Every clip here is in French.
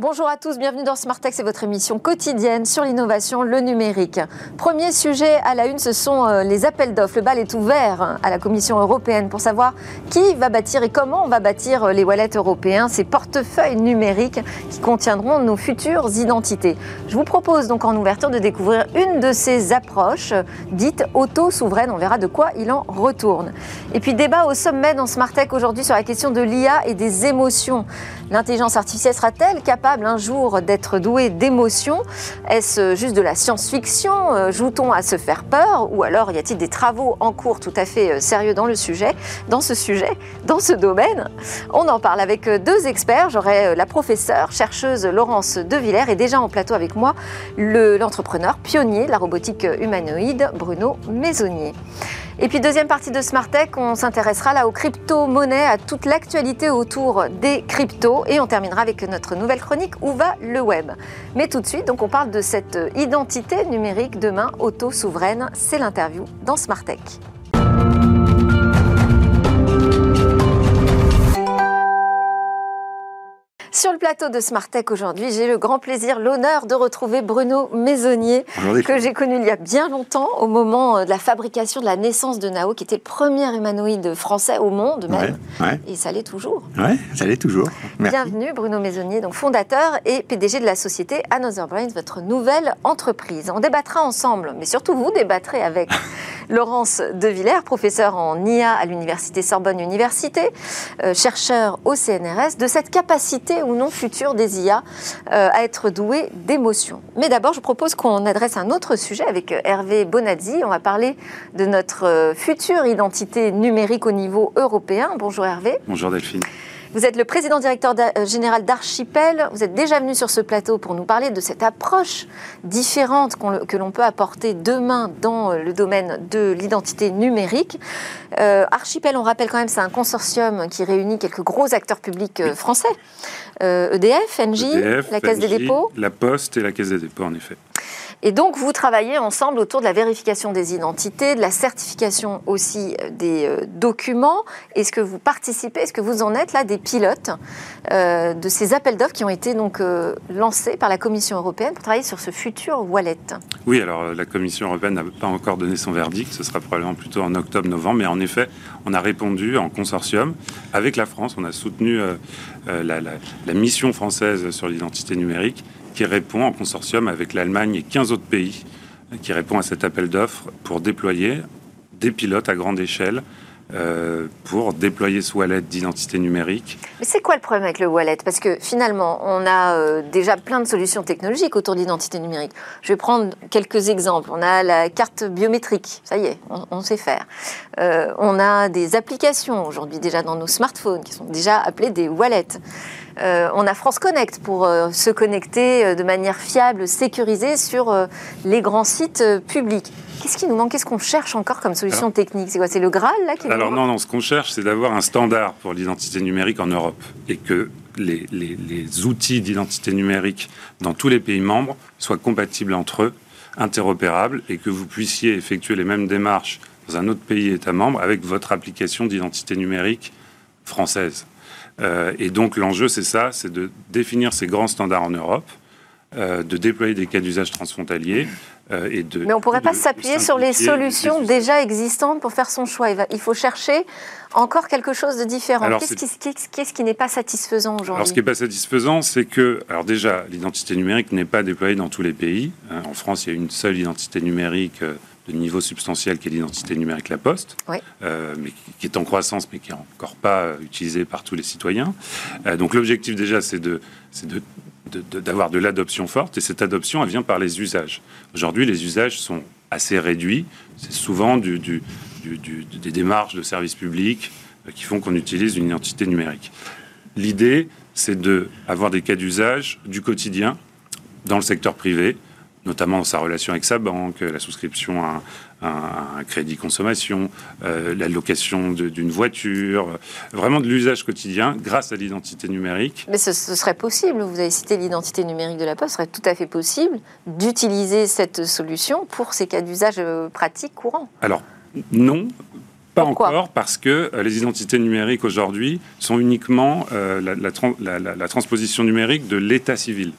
Bonjour à tous, bienvenue dans Smart Tech, c'est votre émission quotidienne sur l'innovation, le numérique. Premier sujet à la une, ce sont euh, les appels d'offres. Le bal est ouvert à la Commission européenne pour savoir qui va bâtir et comment on va bâtir euh, les wallets européens, ces portefeuilles numériques qui contiendront nos futures identités. Je vous propose donc en ouverture de découvrir une de ces approches dites auto-souveraines. On verra de quoi il en retourne. Et puis débat au sommet dans Smart Tech aujourd'hui sur la question de l'IA et des émotions. L'intelligence artificielle sera-t-elle capable un jour d'être doué d'émotions Est-ce juste de la science-fiction euh, Joue-t-on à se faire peur Ou alors y a-t-il des travaux en cours tout à fait euh, sérieux dans le sujet, dans ce sujet, dans ce domaine? On en parle avec euh, deux experts. J'aurai la professeure, chercheuse Laurence Devillers et déjà en plateau avec moi l'entrepreneur pionnier de la robotique humanoïde Bruno Maisonnier. Et puis deuxième partie de Smart Tech, on s'intéressera là aux crypto-monnaies, à toute l'actualité autour des cryptos et on terminera avec notre nouvelle chronique Où va le web? Mais tout de suite, donc on parle de cette identité numérique demain auto-souveraine. C'est l'interview dans Smart Tech. Sur le plateau de Smart Tech aujourd'hui, j'ai le grand plaisir, l'honneur de retrouver Bruno Maisonnier, que j'ai connu il y a bien longtemps, au moment euh, de la fabrication de la naissance de Nao, qui était le premier humanoïde français au monde même. Et ça l'est toujours. Oui, ça l'est toujours. Bienvenue Bruno Maisonnier, donc fondateur et PDG de la société Another Brains, votre nouvelle entreprise. On débattra ensemble, mais surtout vous débattrez avec Laurence Devillers, professeur en IA à l'université Sorbonne Université, euh, chercheur au CNRS, de cette capacité ou non future des IA euh, à être douée d'émotions. Mais d'abord, je propose qu'on adresse un autre sujet avec euh, Hervé Bonazzi. On va parler de notre future identité numérique au niveau européen. Bonjour Hervé. Bonjour Delphine. Vous êtes le président directeur euh, général d'Archipel. Vous êtes déjà venu sur ce plateau pour nous parler de cette approche différente que l'on peut apporter demain dans euh, le domaine de l'identité numérique. Euh, Archipel, on rappelle quand même, c'est un consortium qui réunit quelques gros acteurs publics français. EDF, ENGIE, e la Caisse des dépôts. La Poste et la Caisse des dépôts, en effet. Et donc, vous travaillez ensemble autour de la vérification des identités, de la certification aussi euh, des euh, documents. Est-ce que vous participez, est-ce que vous en êtes là des pilotes euh, de ces appels d'offres qui ont été donc lancés par la Commission européenne pour travailler sur ce futur wallet? Oui, alors la Commission européenne n'a pas encore donné son verdict. Ce sera probablement plutôt en octobre-novembre. Mais en effet, on a répondu en consortium avec la France. On a soutenu la mission française sur l'identité numérique qui répond en consortium avec l'Allemagne et 15 autres pays, qui répond à cet appel d'offres pour déployer des pilotes à grande échelle euh, pour déployer ce wallet d'identité numérique. Mais c'est quoi le problème avec le wallet? Parce que finalement, on a euh, déjà plein de solutions technologiques autour de l'identité numérique. Je vais prendre quelques exemples. On a la carte biométrique, ça y est, on, sait faire. Euh, on a des applications aujourd'hui déjà dans nos smartphones qui sont déjà appelées des wallets. Euh, on a France Connect pour euh, se connecter euh, de manière fiable, sécurisée sur les grands sites publics. Qu'est-ce qui nous manque? Qu'est-ce qu'on cherche encore comme solution technique? C'est quoi? C'est le Graal là qui Alors non, non, ce qu'on cherche, c'est d'avoir un standard pour l'identité numérique en Europe et que les, les outils d'identité numérique dans tous les pays membres soient compatibles entre eux, interopérables et que vous puissiez effectuer les mêmes démarches dans un autre pays État membre avec votre application d'identité numérique française. Euh, et donc l'enjeu, c'est ça, c'est de définir ces grands standards en Europe, euh, de déployer des cas d'usage transfrontaliers. Euh, et de, Mais on ne pourrait pas s'appuyer sur les solutions déjà existantes pour faire son choix. Il, faut chercher encore quelque chose de différent. Qu'est-ce qui, n'est pas satisfaisant aujourd'hui? Alors, ce qui n'est pas satisfaisant, c'est que, alors déjà, l'identité numérique n'est pas déployée dans tous les pays. En France, il y a une seule identité numérique de niveau substantiel qui est l'identité numérique La Poste, euh, mais qui est en croissance, mais qui n'est encore pas euh, utilisée par tous les citoyens. Euh, donc l'objectif déjà, c'est de, d'avoir de, l'adoption forte, et cette adoption, elle vient par les usages. Aujourd'hui, les usages sont assez réduits. C'est souvent du, des démarches de services publics qui font qu'on utilise une identité numérique. L'idée, c'est d'avoir des cas d'usage du quotidien dans le secteur privé, notamment dans sa relation avec sa banque, la souscription à, un crédit consommation, euh, la location d'une voiture, vraiment de l'usage quotidien grâce à l'identité numérique. Mais ce, serait possible, vous avez cité l'identité numérique de la Poste, ce serait tout à fait possible d'utiliser cette solution pour ces cas d'usage euh, pratiques courants. Alors, non, Pas encore, parce que les identités numériques aujourd'hui sont uniquement la, transposition numérique de l'état civil.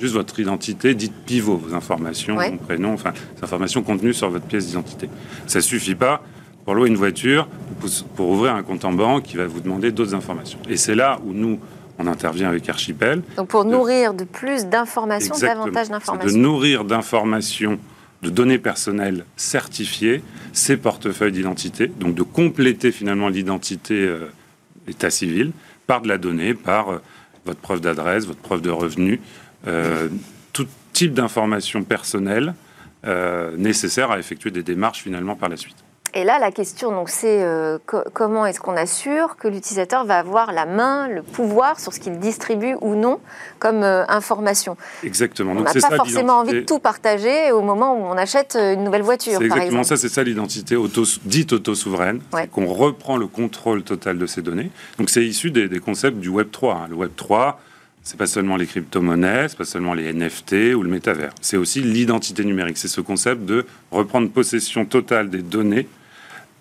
Juste votre identité dite pivot, vos informations, oui. prénom, enfin, les informations contenues sur votre pièce d'identité. Ça suffit pas pour louer une voiture, pour ouvrir un compte en banque qui va vous demander d'autres informations. Et c'est là où nous, on intervient avec Archipel. Donc pour nourrir de plus d'informations, davantage d'informations. De nourrir d'informations, de données personnelles certifiées, ces portefeuilles d'identité, donc de compléter finalement l'identité euh, état civil par de la donnée, par euh, votre preuve d'adresse, votre preuve de revenu, euh, tout type d'informations personnelles nécessaires à effectuer des démarches finalement par la suite. Et là, la question, donc, c'est euh, comment est-ce qu'on assure que l'utilisateur va avoir la main, le pouvoir sur ce qu'il distribue ou non comme euh, information? Exactement. On n'a pas forcément envie de tout partager au moment où on achète euh, une nouvelle voiture. C'est exactement ça. C'est ça l'identité auto, dite auto-souveraine. Qu'on reprend le contrôle total de ces données. Donc, c'est issu des, concepts du Web 3. Hein. Le Web 3 c'est pas seulement les crypto-monnaies, c'est pas seulement les NFT ou le métavers. C'est aussi l'identité numérique. C'est ce concept de reprendre possession totale des données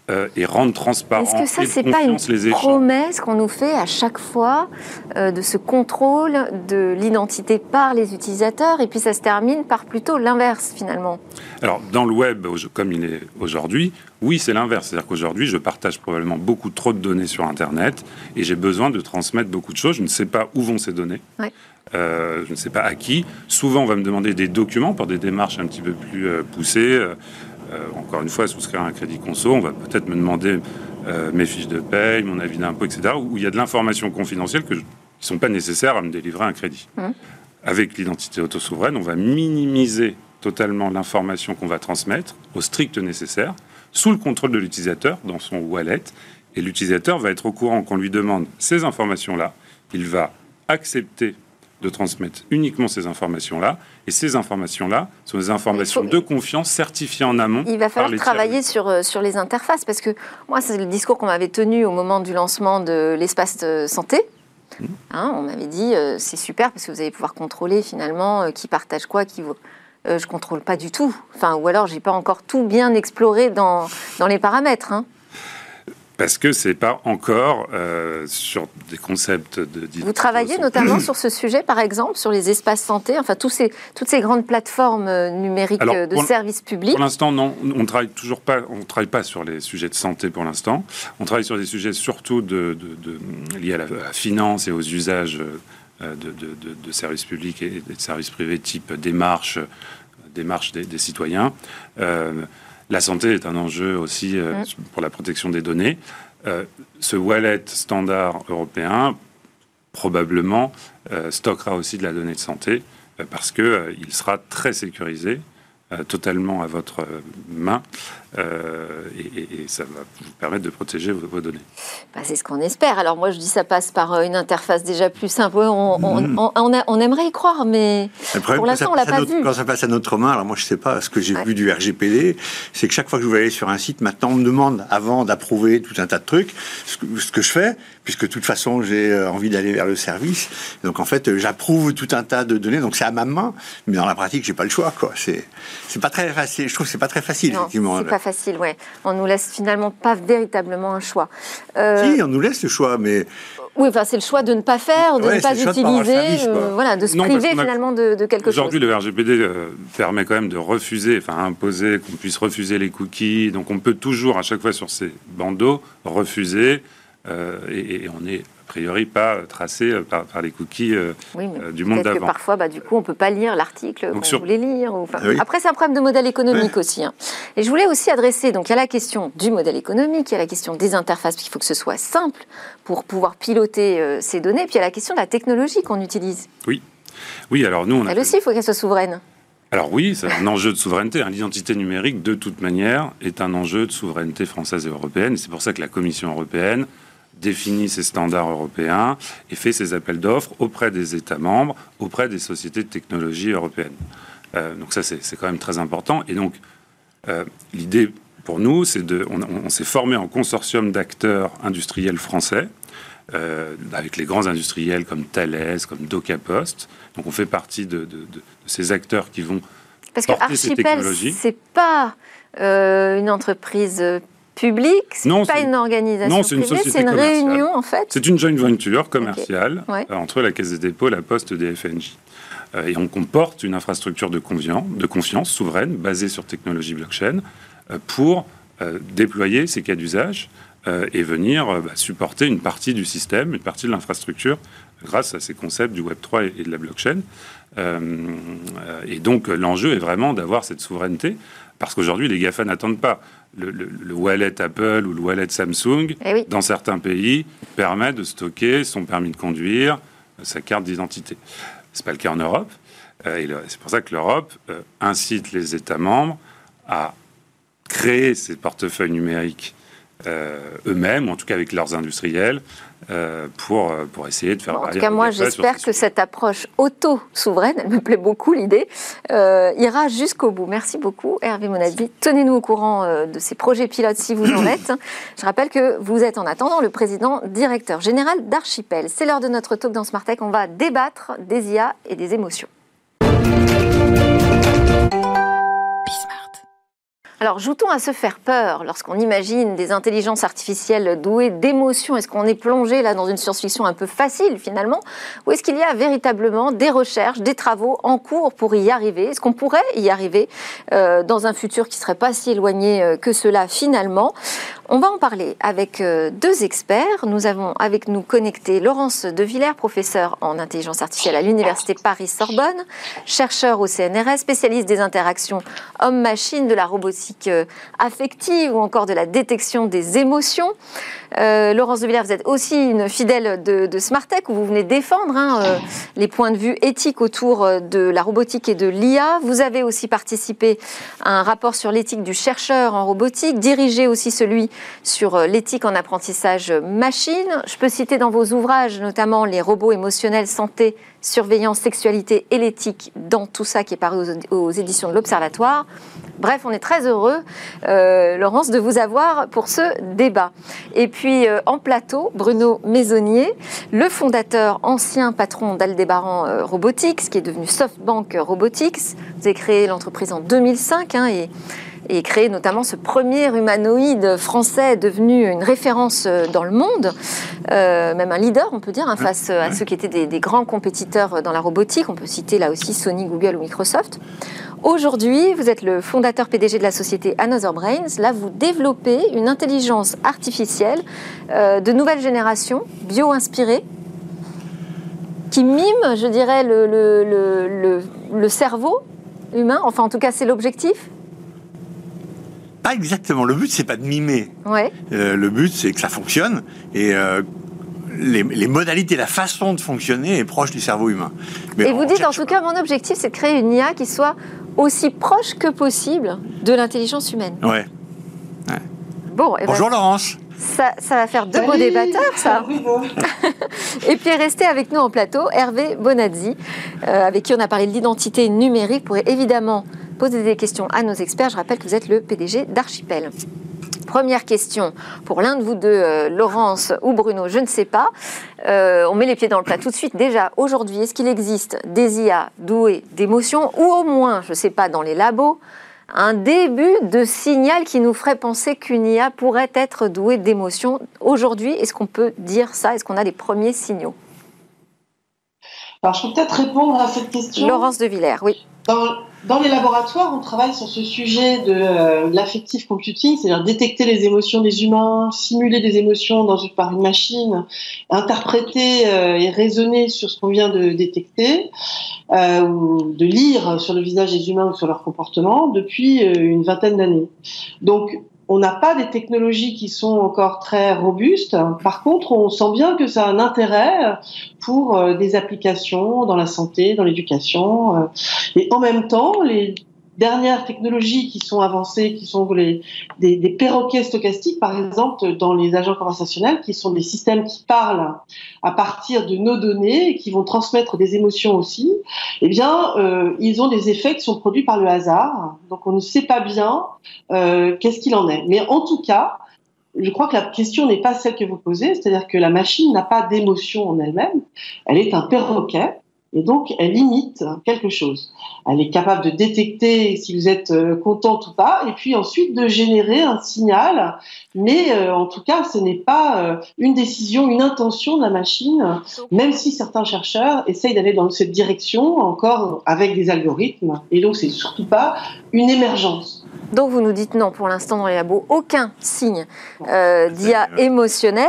euh, et rendre transparent Est-ce que ça, c'est pas une promesse qu'on nous fait à chaque fois euh, de ce contrôle de l'identité par les utilisateurs et puis ça se termine par plutôt l'inverse finalement? Alors, dans le web, comme il est aujourd'hui, oui, c'est l'inverse. C'est-à-dire qu'aujourd'hui, je partage probablement beaucoup trop de données sur Internet et j'ai besoin de transmettre beaucoup de choses. Je ne sais pas où vont ces données. Euh, je ne sais pas à qui. Souvent, on va me demander des documents pour des démarches un petit peu plus poussées. Euh, encore une fois, souscrire un crédit conso, on va peut-être me demander euh, mes fiches de paye, mon avis d'impôt, etc., où il y a de l'information confidentielle que qui ne sont pas nécessaires à me délivrer un crédit. Mmh. Avec l'identité autosouveraine, on va minimiser totalement l'information qu'on va transmettre au strict nécessaire, sous le contrôle de l'utilisateur dans son wallet. Et l'utilisateur va être au courant qu'on lui demande ces informations-là. Il va accepter de transmettre uniquement ces informations-là. Et ces informations-là sont des informations de confiance certifiées en amont. Il va falloir travailler sur, euh, sur les interfaces, parce que moi, c'est le discours qu'on m'avait tenu au moment du lancement de l'espace santé. Mmh. Hein, on m'avait dit, euh, c'est super, parce que vous allez pouvoir contrôler finalement euh, qui partage quoi, qui... Euh, je contrôle pas du tout. Enfin, ou alors, j'ai pas encore tout bien exploré dans, dans les paramètres. Hein parce que c'est pas encore euh, sur des concepts de. Vous travaillez notamment sur ce sujet, par exemple, sur les espaces santé, enfin tous ces, toutes ces grandes plateformes euh, numériques euh, de services publics. Pour l'instant, non, on travaille toujours pas, on travaille pas sur les sujets de santé pour l'instant. On travaille sur des sujets surtout de, liés à la, finance et aux usages de, services publics et de services privés type démarche, démarche des, des citoyens. La santé est un enjeu aussi euh, mm. pour la protection des données. Euh, ce wallet standard européen probablement euh, stockera aussi de la donnée de santé parce qu'il sera très sécurisé totalement à votre main euh, et, ça va vous permettre de protéger vos, données. Bah, c'est ce qu'on espère. Alors moi je dis ça passe par une interface déjà plus simple. On, mm. on, aimerait y croire, mais pour l'instant on l'a pas vu. Quand ça passe à notre main, alors moi je sais pas, ce que j'ai vu du RGPD, c'est que chaque fois que je vais aller sur un site, maintenant on me demande avant d'approuver tout un tas de trucs, ce que, ce que je fais, puisque de toute façon j'ai envie d'aller vers le service. Donc en fait j'approuve tout un tas de données, donc c'est à ma main, mais dans la pratique j'ai pas le choix quoi. C'est pas très facile. Je trouve que c'est pas très facile, non, effectivement. Pas facile, ouais. On nous laisse finalement pas véritablement un choix. Euh... Si, on nous laisse le choix, mais. Oui, enfin, c'est le choix de ne pas faire, de ne pas utiliser, euh, voilà, de se priver finalement de, quelque chose. Aujourd'hui, le RGPD euh, permet quand même de refuser, enfin, imposer qu'on puisse refuser les cookies. Donc, on peut toujours, à chaque fois sur ces bandeaux, refuser. Euh, et, et, on est priori pas tracé euh, par, les cookies euh, euh, du monde d'avant. Parfois, bah, du coup, on peut pas lire l'article qu'on sur... voulait lire. Après, c'est un problème de modèle économique aussi. Hein. Et je voulais aussi adresser, donc il y a la question du modèle économique, il y a la question des interfaces, il faut que ce soit simple pour pouvoir piloter ces données, puis il y a la question de la technologie qu'on utilise. Oui. Oui, alors nous, on a Elle aussi, il faut qu'elle soit souveraine. Alors oui, c'est un enjeu de souveraineté. L'identité numérique, de toute manière, est un enjeu de souveraineté française et européenne. C'est pour ça que la Commission européenne définit ses standards européens et fait ses appels d'offres auprès des États membres, auprès des sociétés de technologie européennes. Euh, donc ça, c'est quand même très important. Et donc, euh, l'idée pour nous, c'est de... On, s'est formé en consortium d'acteurs industriels français, euh, avec les grands industriels comme Thales, comme DocaPost. Donc on fait partie de, ces acteurs qui vont Parce que Archipel, c'est pas une entreprise public, c'est pas une organisation non, c'est une, réunion en fait. C'est une joint venture commerciale euh, entre la Caisse des dépôts, la Poste et des FNJ. Euh, et on comporte une infrastructure de confiance, de confiance souveraine basée sur technologie blockchain euh, pour déployer ces cas d'usage et venir bah, supporter une partie du système, une partie de l'infrastructure grâce à ces concepts du Web3 et de la blockchain. et donc l'enjeu est vraiment d'avoir cette souveraineté parce qu'aujourd'hui les GAFA n'attendent pas le, wallet Apple ou le wallet Samsung, eh dans certains pays, permet de stocker son permis de conduire, sa carte d'identité. Ce n'est pas le cas en Europe. Euh, c'est pour ça que l'Europe euh, incite les États membres à créer ces portefeuilles numériques euh, eux-mêmes, en tout cas avec leurs industriels, euh, pour, euh, pour essayer de faire... en tout cas, moi, j'espère que cette approche auto-souveraine, elle me plaît beaucoup l'idée, ira jusqu'au bout. Merci beaucoup, Hervé Monadi. Tenez-nous au courant de ces projets pilotes si vous en êtes. Je rappelle que vous êtes en attendant le président directeur général d'Archipel. C'est l'heure de notre talk dans Smart On va débattre des IA et des émotions. Alors, joue-t-on à se faire peur lorsqu'on imagine des intelligences artificielles douées d'émotions? Est-ce qu'on est plongé là dans une science-fiction un peu facile finalement? Ou est-ce qu'il y a véritablement des recherches, des travaux en cours pour y arriver? Est-ce qu'on pourrait y arriver euh, dans un futur qui serait pas si éloigné euh, que cela finalement? On va en parler avec euh, deux experts. Nous avons avec nous connecté Laurence De Villers, professeure en intelligence artificielle à l'Université Paris-Sorbonne, chercheur au CNRS, spécialiste des interactions homme-machine, de la robotique euh, affective ou encore de la détection des émotions. Euh, Laurence de Villers, vous êtes aussi une fidèle de, de Smartech où vous venez défendre hein, les points de vue éthiques autour de la robotique et de l'IA. Vous avez aussi participé à un rapport sur l'éthique du chercheur en robotique, dirigé aussi celui sur euh, l'éthique en apprentissage machine. Je peux citer dans vos ouvrages notamment les robots émotionnels, santé, surveillance, sexualité et l'éthique dans tout ça qui est paru aux, éditions de l'Observatoire. Bref, on est très heureux, euh, Laurence, de vous avoir pour ce débat. Et puis euh, en plateau, Bruno Maisonnier, le fondateur, ancien patron d'Aldébaran Robotics, qui est devenu SoftBank Robotics. Vous avez créé l'entreprise en 2005 hein, et et créé notamment ce premier humanoïde français devenu une référence euh, dans le monde, euh, même un leader, on peut dire, hein, face à ceux qui étaient des, grands compétiteurs dans la robotique. On peut citer là aussi Sony, Google ou Microsoft. Aujourd'hui, vous êtes le fondateur PDG de la société Another Brains. Là, vous développez une intelligence artificielle euh, de nouvelle génération, bio-inspirée, qui mime, je dirais, le, le, le cerveau humain. Enfin, en tout cas, c'est l'objectif pas exactement. Le but, c'est pas de mimer. Ouais. Euh, le but, c'est que ça fonctionne et euh, les, modalités, la façon de fonctionner est proche du cerveau humain. Mais et vous dites, en tout cas, mon objectif, c'est de créer une IA qui soit aussi proche que possible de l'intelligence humaine. Ouais. Bon, ben, Bonjour Laurence. Ça, ça, va faire deux beaux débatteurs, ça. et puis restez avec nous en plateau, Hervé Bonazzi, euh, avec qui on a parlé de l'identité numérique, pourrait évidemment poser des questions à nos experts. Je rappelle que vous êtes le PDG d'Archipel. Première question pour l'un de vous deux, euh, Laurence ou Bruno, je ne sais pas. Euh, on met les pieds dans le plat tout de suite. Déjà, aujourd'hui, est-ce qu'il existe des IA douées d'émotions ou au moins, je ne sais pas, dans les labos, un début de signal qui nous ferait penser qu'une IA pourrait être douée d'émotions? Aujourd'hui, est-ce qu'on peut dire ça? Est-ce qu'on a les premiers signaux? Alors, je peux peut-être répondre à cette question. Laurence de Villers, oui. Dans les laboratoires, on travaille sur ce sujet de euh, l'affective computing, c'est-à-dire détecter les émotions des humains, simuler des émotions dans par une machine, interpréter euh, et raisonner sur ce qu'on vient de détecter, euh, ou de lire sur le visage des humains ou sur leur comportement depuis une vingtaine d'années. Donc, on n'a pas des technologies qui sont encore très robustes. Par contre, on sent bien que ça a un intérêt pour euh, des applications dans la santé, dans l'éducation. Euh. Et en même temps, les dernières technologies qui sont avancées, qui sont des, perroquets stochastiques, par exemple, dans les agents conversationnels, qui sont des systèmes qui parlent à partir de nos données et qui vont transmettre des émotions aussi, eh bien, euh, ils ont des effets qui sont produits par le hasard. Donc, on ne sait pas bien euh, qu'est-ce qu'il en est. Mais en tout cas, je crois que la question n'est pas celle que vous posez, c'est-à-dire que la machine n'a pas d'émotion en elle-même. Elle est un perroquet et donc elle imite quelque chose. Elle est capable de détecter si vous êtes euh, contente ou pas, et puis ensuite de générer un signal. Mais euh, en tout cas, ce n'est pas euh, une décision, une intention de la machine, même si certains chercheurs essayent d'aller dans cette direction encore avec des algorithmes. Et donc, c'est surtout pas une émergence. Donc vous nous dites non, pour l'instant dans les labos, aucun signe euh, d'IA émotionnel.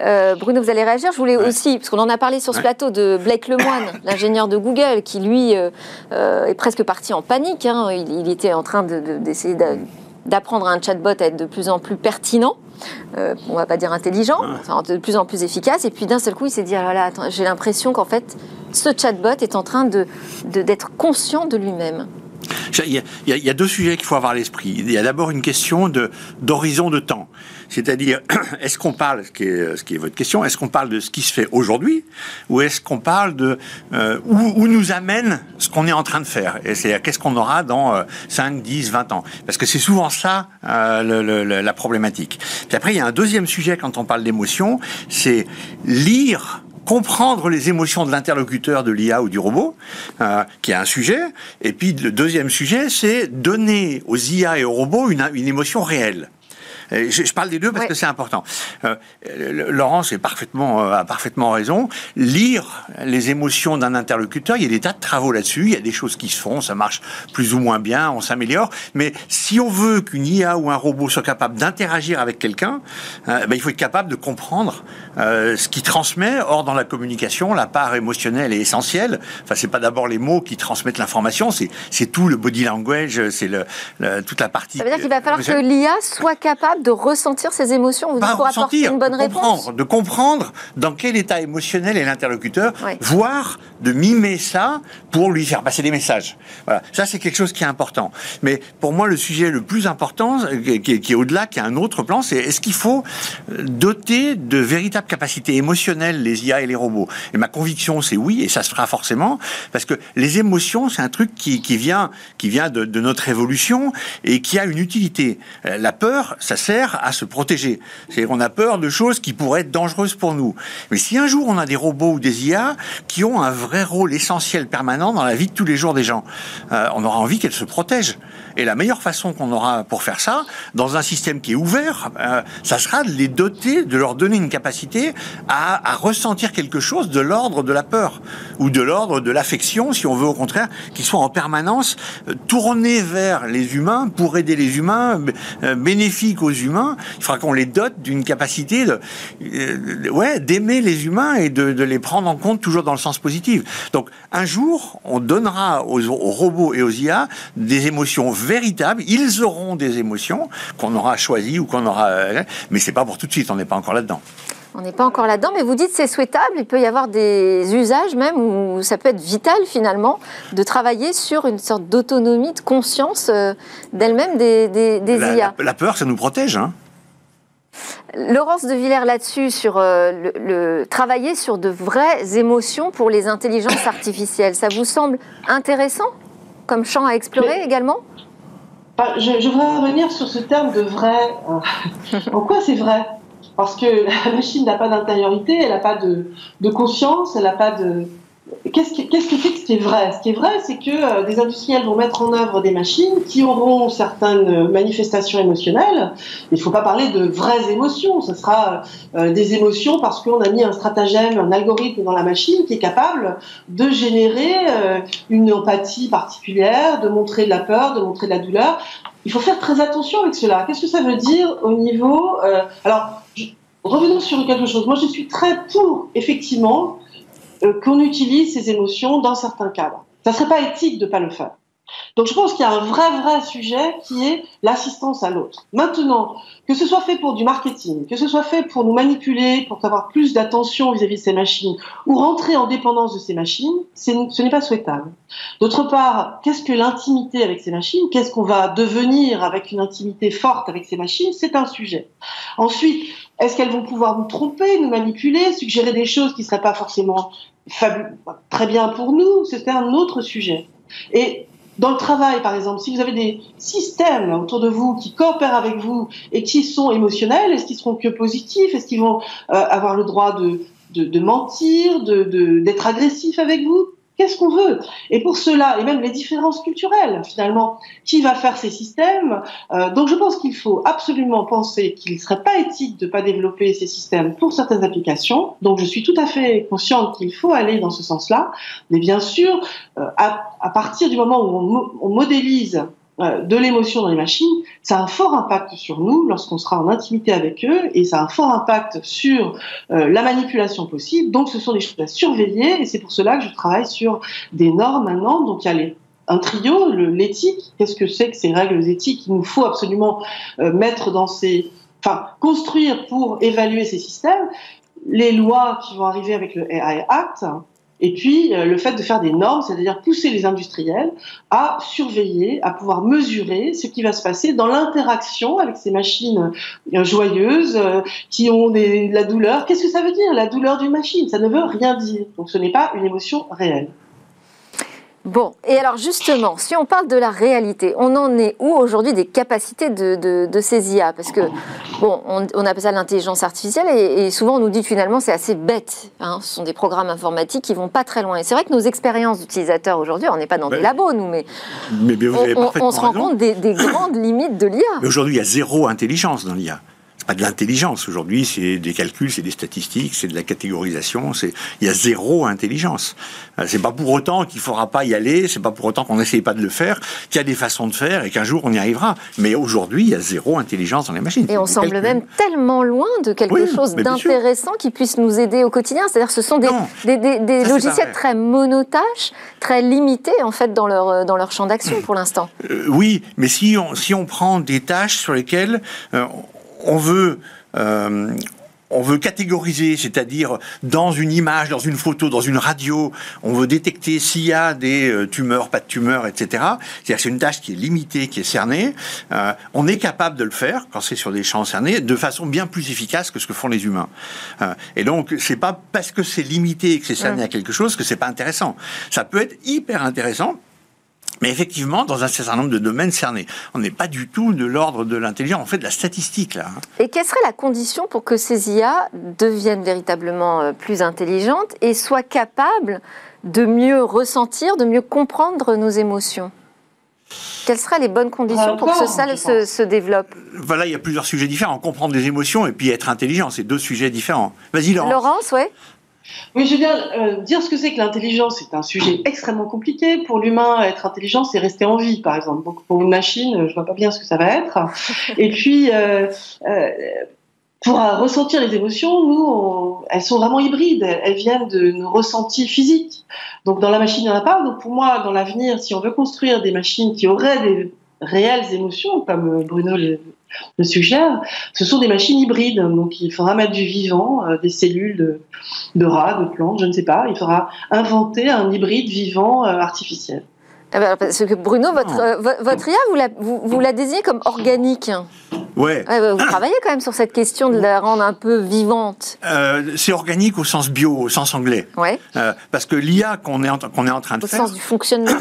Euh, Bruno, vous allez réagir. Je voulais aussi, parce qu'on en a parlé sur ce plateau de Blake Lemoine, l'ingénieur de Google, qui lui euh, est presque parti en panique. Hein. Il, était en train d'essayer d'apprendre à un chatbot à être de plus en plus pertinent. On on va pas dire intelligent, de plus en plus efficace. Et puis d'un seul coup, il s'est dit, ah là j'ai l'impression qu'en fait, ce chatbot est en train d'être de, conscient de lui-même. Il y, a, deux sujets qu'il faut avoir à l'esprit. Il y a d'abord une question d'horizon de, temps. C'est-à-dire, est-ce qu'on parle, ce qui, est, ce qui est votre question, est-ce qu'on parle de ce qui se fait aujourd'hui ou est-ce qu'on parle de euh, où, nous amène ce qu'on est en train de faire Et c'est qu'est-ce qu'on aura dans 5, 10, 20 ans? Parce que c'est souvent ça euh, la problématique. Puis après, il y a un deuxième sujet quand on parle d'émotion, c'est lire comprendre les émotions de l'interlocuteur de l'IA ou du robot, euh, qui est un sujet. Et puis le deuxième sujet, c'est donner aux IA et aux robots une, une émotion réelle. Je, parle des deux parce que c'est important. Euh, Laurence est parfaitement, euh, a parfaitement raison. Lire les émotions d'un interlocuteur, il y a des tas de travaux là-dessus, il y a des choses qui se font, ça marche plus ou moins bien, on s'améliore. Mais si on veut qu'une IA ou un robot soit capable d'interagir avec quelqu'un, euh, ben, il faut être capable de comprendre euh, ce qui transmet. Or, dans la communication, la part émotionnelle est essentielle. Enfin, c'est pas d'abord les mots qui transmettent l'information, c'est tout le body language, c'est le, toute la partie. Ça veut dire qu'il va falloir que l'IA soit capable de ressentir ses émotions vous pour apporter une bonne réponse? De comprendre dans quel état émotionnel est l'interlocuteur, voire de mimer ça pour lui faire passer des messages. Voilà, ça c'est quelque chose qui est important. Mais pour moi, le sujet le plus important, euh, qui est, au-delà, qui a un autre plan, c'est est-ce qu'il faut euh, doter de véritables capacités émotionnelles les IA et les robots? Et ma conviction, c'est oui, et ça se fera forcément, parce que les émotions, c'est un truc qui, qui vient, qui vient de, de notre évolution et qui a une utilité. Euh, la peur, ça à se protéger. C'est qu'on a peur de choses qui pourraient être dangereuses pour nous. Mais si un jour on a des robots ou des IA qui ont un vrai rôle essentiel permanent dans la vie de tous les jours des gens, euh, on aura envie qu'elles se protègent. Et la meilleure façon qu'on aura pour faire ça, dans un système qui est ouvert, euh, ça sera de les doter, de leur donner une capacité à, ressentir quelque chose de l'ordre de la peur ou de l'ordre de l'affection, si on veut au contraire, qu'ils soient en permanence euh, tournés vers les humains pour aider les humains, bénéfiques aux humains. Il faudra qu'on les dote d'une capacité euh, ouais, d'aimer les humains et de, de, les prendre en compte toujours dans le sens positif. Donc, un jour, on donnera aux, aux robots et aux IA des émotions véritables. Ils auront des émotions qu'on aura choisies ou qu'on aura, euh, mais c'est pas pour tout de suite. On n'est pas encore là-dedans. On n'est pas encore là-dedans, mais vous dites c'est souhaitable. Il peut y avoir des usages même où ça peut être vital finalement de travailler sur une sorte d'autonomie, de conscience euh, d'elle-même des, des, IA. La, peur, ça nous protège. Hein Laurence de Villers là-dessus, sur euh, le, travailler sur de vraies émotions pour les intelligences artificielles, ça vous semble intéressant comme champ à explorer également? je, voudrais revenir sur ce terme de vrai. en quoi c'est vrai? Parce que la machine n'a pas d'intériorité, elle n'a pas de, conscience, elle n'a pas de. Qu'est-ce que, qu'est-ce que c'est que ce qui est vrai? Ce qui est vrai, c'est que euh, des industriels vont mettre en œuvre des machines qui auront certaines manifestations émotionnelles. Il ne faut pas parler de vraies émotions. Ce sera euh, des émotions parce qu'on a mis un stratagème, un algorithme dans la machine qui est capable de générer euh, une empathie particulière, de montrer de la peur, de montrer de la douleur. Il faut faire très attention avec cela. Qu'est-ce que ça veut dire au niveau Alors, revenons sur quelque chose. Moi, je suis très pour, effectivement, qu'on utilise ces émotions dans certains cadres. Ça serait pas éthique de pas le faire. Donc je pense qu'il y a un vrai, vrai sujet qui est l'assistance à l'autre. Maintenant, que ce soit fait pour du marketing, que ce soit fait pour nous manipuler, pour avoir plus d'attention vis-à-vis de ces machines, ou rentrer en dépendance de ces machines, ce n'est pas souhaitable. D'autre part, qu'est-ce que l'intimité avec ces machines? Qu'est-ce qu'on va devenir avec une intimité forte avec ces machines? C'est un sujet. Ensuite, est-ce qu'elles vont pouvoir nous tromper, nous manipuler, suggérer des choses qui ne seraient pas forcément très bien pour nous? C'est un autre sujet. Et dans le travail, par exemple, si vous avez des systèmes autour de vous qui coopèrent avec vous et qui sont émotionnels, est-ce qu'ils seront que positifs? Est-ce qu'ils vont euh, avoir le droit de, de, de mentir, d'être de, d'être agressifs avec vous? Qu'est-ce qu'on veut? Et pour cela, et même les différences culturelles, finalement, qui va faire ces systèmes? Euh, Donc je pense qu'il faut absolument penser qu'il ne serait pas éthique de ne pas développer ces systèmes pour certaines applications. Donc je suis tout à fait consciente qu'il faut aller dans ce sens-là. Mais bien sûr, euh, à, partir du moment où on, modélise de l'émotion dans les machines, ça a un fort impact sur nous lorsqu'on sera en intimité avec eux et ça a un fort impact sur euh, la manipulation possible. Donc ce sont des choses à surveiller et c'est pour cela que je travaille sur des normes maintenant. Donc il y a les un trio, l'éthique. Qu'est-ce que c'est que ces règles éthiques qu'il nous faut absolument euh, mettre dans ces, enfin construire pour évaluer ces systèmes? Les lois qui vont arriver avec le AI Act, et puis, euh, le fait de faire des normes, c'est-à-dire pousser les industriels à surveiller, à pouvoir mesurer ce qui va se passer dans l'interaction avec ces machines euh, joyeuses euh, qui ont des, la douleur. Qu'est-ce que ça veut dire, la douleur d'une machine? Ça ne veut rien dire. Donc, ce n'est pas une émotion réelle. Bon, et alors justement, si on parle de la réalité, on en est où aujourd'hui des capacités de, ces IA Parce que, bon, on, appelle ça l'intelligence artificielle et, souvent on nous dit finalement c'est assez bête. Hein. ce sont des programmes informatiques qui vont pas très loin. Et c'est vrai que nos expériences d'utilisateurs aujourd'hui, on n'est pas dans des labos, nous, mais, mais on, se rend compte des, des grandes limites de l'IA. Mais aujourd'hui, il y a zéro intelligence dans l'IA pas de l'intelligence. Aujourd'hui, c'est des calculs, c'est des statistiques, c'est de la catégorisation. C'est il y a zéro intelligence. Euh, c'est pas pour autant qu'il faudra pas y aller. C'est pas pour autant qu'on n'essaye pas de le faire. Qu'il y a des façons de faire et qu'un jour on y arrivera. Mais aujourd'hui, il y a zéro intelligence dans les machines. Et on semble même tellement loin de quelque chose d'intéressant qui puisse nous aider au quotidien. C'est-à-dire, ce sont des, des, logiciels très monotâches, très limités en fait dans leur euh, dans leur champ d'action pour l'instant. Euh, oui, mais si on si on prend des tâches sur lesquelles on veut euh, on veut catégoriser, c'est-à-dire dans une image, dans une photo, dans une radio, on veut détecter s'il y a des euh, tumeurs, pas de tumeurs, etc. C'est-à-dire c'est une tâche qui est limitée, qui est cernée. Euh, on est capable de le faire quand c'est sur des champs cernés de façon bien plus efficace que ce que font les humains. et donc c'est pas parce que c'est limité et que c'est cerné à quelque chose que c'est pas intéressant. Ça peut être hyper intéressant mais effectivement, dans un certain nombre de domaines cernés, on n'est pas du tout de l'ordre de l'intelligence, on fait de la statistique là. Hein. Et quelle serait la condition pour que ces IA deviennent véritablement euh, plus intelligentes et soient capables de mieux ressentir, de mieux comprendre nos émotions? Quelles seraient les bonnes conditions pour que ça se, se, développe? Voilà, il y a plusieurs sujets différents. Comprendre des émotions et puis être intelligent, c'est deux sujets différents. Vas-y, Laurence. Laurence, oui. Oui, bien euh, dire ce que c'est que l'intelligence. C'est un sujet extrêmement compliqué. Pour l'humain, être intelligent, c'est rester en vie, par exemple. Donc, pour une machine, je vois pas bien ce que ça va être. Et puis, euh, euh, pour ressentir les émotions, nous, elles sont vraiment hybrides. Elles viennent de nos ressentis physiques. Donc, dans la machine, il n'y en a pas. Donc, pour moi, dans l'avenir, si on veut construire des machines qui auraient des réelles émotions, comme Bruno le, suggère, ce sont des machines hybrides. Donc il faudra mettre du vivant, euh, des cellules de, de, rats, de plantes, je ne sais pas. Il faudra inventer un hybride vivant euh, artificiel. Ah bah, parce que Bruno, votre, euh, votre IA, vous la, vous, vous la désignez comme organique. Ouais. Bah, vous travaillez quand même sur cette question de la rendre un peu vivante. c'est organique au sens bio, au sens anglais. Ouais. parce que l'IA qu'on est, qu'on est en train de faire. Au sens du fonctionnement.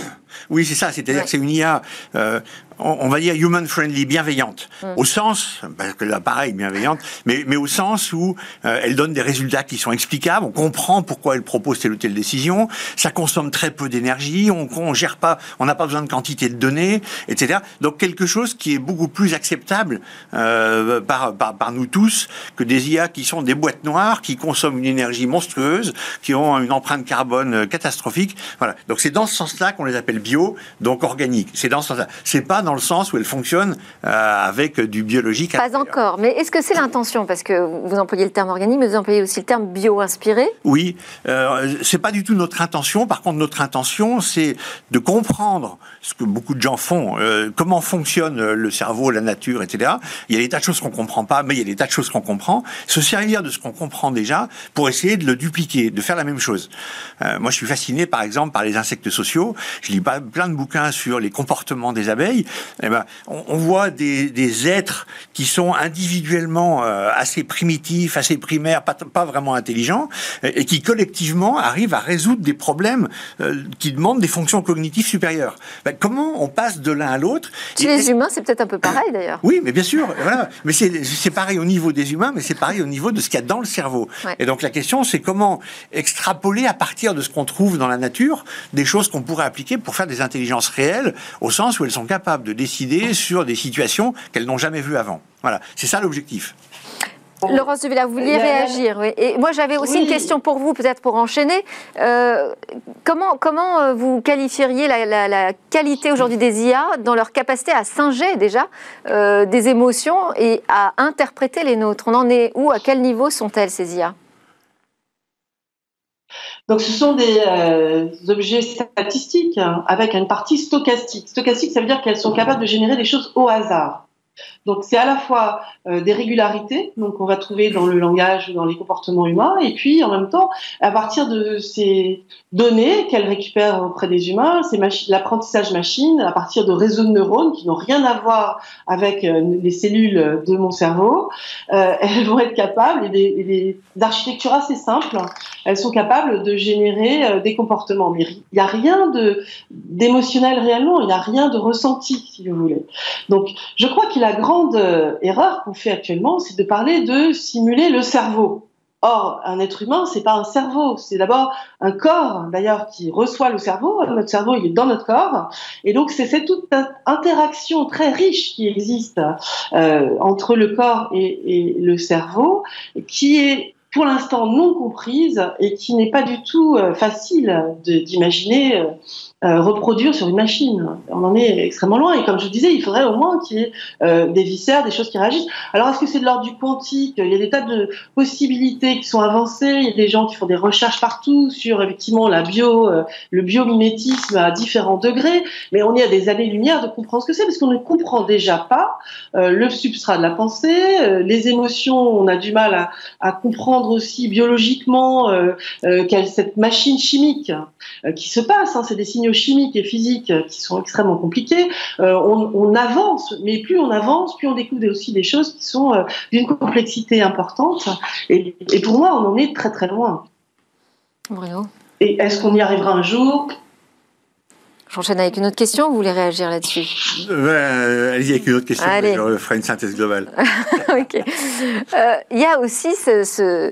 Oui, c'est ça. C'est-à-dire que c'est une IA on va dire human friendly, bienveillante, mm. au sens, parce que là pareil, bienveillante, mais, mais au sens où euh, elle donne des résultats qui sont explicables, on comprend pourquoi elle propose telle ou telle décision, ça consomme très peu d'énergie, on, on gère pas, on n'a pas besoin de quantité de données, etc. Donc quelque chose qui est beaucoup plus acceptable euh, par, par, par, nous tous que des IA qui sont des boîtes noires, qui consomment une énergie monstrueuse, qui ont une empreinte carbone euh, catastrophique. Voilà. Donc c'est dans ce sens-là qu'on les appelle bio, donc organiques. C'est dans ce sens-là. C'est pas dans le sens où elle fonctionne euh, avec du biologique. Pas encore, mais est-ce que c'est l'intention? Parce que vous employez le terme organique, mais vous employez aussi le terme bio-inspiré. Oui, euh, c'est pas du tout notre intention. Par contre, notre intention, c'est de comprendre ce que beaucoup de gens font, euh, comment fonctionne le cerveau, la nature, etc. Il y a des tas de choses qu'on comprend pas, mais il y a des tas de choses qu'on comprend. Se servir de ce qu'on comprend déjà pour essayer de le dupliquer, de faire la même chose. moi, je suis fasciné, par exemple, par les insectes sociaux. Je lis pas plein de bouquins sur les comportements des abeilles eh ben, on, voit des, êtres qui sont individuellement euh, assez primitifs, assez primaires, pas, pas vraiment intelligents, et, qui collectivement arrivent à résoudre des problèmes euh, qui demandent des fonctions cognitives supérieures. Ben, comment on passe de l'un à l'autre Chez les humains, c'est peut-être un peu pareil d'ailleurs. Oui, mais bien sûr. Voilà. Mais c'est pareil au niveau des humains, mais c'est pareil au niveau de ce qu'il y a dans le cerveau. Et donc la question, c'est comment extrapoler à partir de ce qu'on trouve dans la nature des choses qu'on pourrait appliquer pour faire des intelligences réelles, au sens où elles sont capables de décider sur des situations qu'elles n'ont jamais vues avant. Voilà, c'est ça l'objectif. Laurence Villa, vous vouliez réagir. Oui. Et moi, j'avais aussi une question pour vous, peut-être pour enchaîner. Euh, comment, comment euh, vous qualifieriez la, qualité aujourd'hui des IA dans leur capacité à singer déjà euh, des émotions et à interpréter les nôtres? On en est où? À quel niveau sont-elles, ces IA donc, ce sont des objets statistiques hein, avec une partie stochastique. Stochastique, ça veut dire qu'elles sont capables de générer des choses au hasard. Donc c'est à la fois euh, des régularités, donc on va trouver dans le langage, dans les comportements humains, et puis en même temps, à partir de ces données qu'elle récupère auprès des humains, c'est l'apprentissage machine, à partir de réseaux de neurones qui n'ont rien à voir avec euh, les cellules de mon cerveau, euh, elles vont être capables, et des, assez simples, elles sont capables de générer des comportements. Mais il n'y a rien d'émotionnel réellement, il n'y a rien de ressenti, si vous voulez. Donc je crois qu'il a grande euh, erreur qu'on fait actuellement, c'est de parler de simuler le cerveau. Or, un être humain, c'est pas un cerveau, c'est d'abord un corps, d'ailleurs, qui reçoit le cerveau. Notre cerveau, il est dans notre corps, et donc c'est cette toute interaction très riche qui existe euh, entre le corps et, le cerveau, qui est pour l'instant non comprise et qui n'est pas du tout euh, facile d'imaginer. Euh, reproduire sur une machine. On en est extrêmement loin. Et comme je disais, il faudrait au moins qu'il y ait euh, des viscères, des choses qui réagissent. Alors, est-ce que c'est de l'ordre du quantique? Il y a des tas de possibilités qui sont avancées. Il y a des gens qui font des recherches partout sur effectivement la bio, euh, le biomimétisme à différents degrés. Mais on est à des années-lumière de comprendre ce que c'est, parce qu'on ne comprend déjà pas le substrat de la pensée, les émotions. On a du mal à, comprendre aussi biologiquement quelle cette machine chimique qui se passe. Hein, c'est des signaux chimiques et physiques qui sont extrêmement compliqués. Euh, on, avance, mais plus on avance, plus on découvre aussi des choses qui sont euh, d'une complexité importante. Et, pour moi, on en est très très loin. Et est-ce qu'on y arrivera un jour? J'enchaîne avec une autre question, vous voulez réagir là-dessus euh, Allez-y avec une autre question, je ferai une synthèse globale. ok. Il y a aussi ce,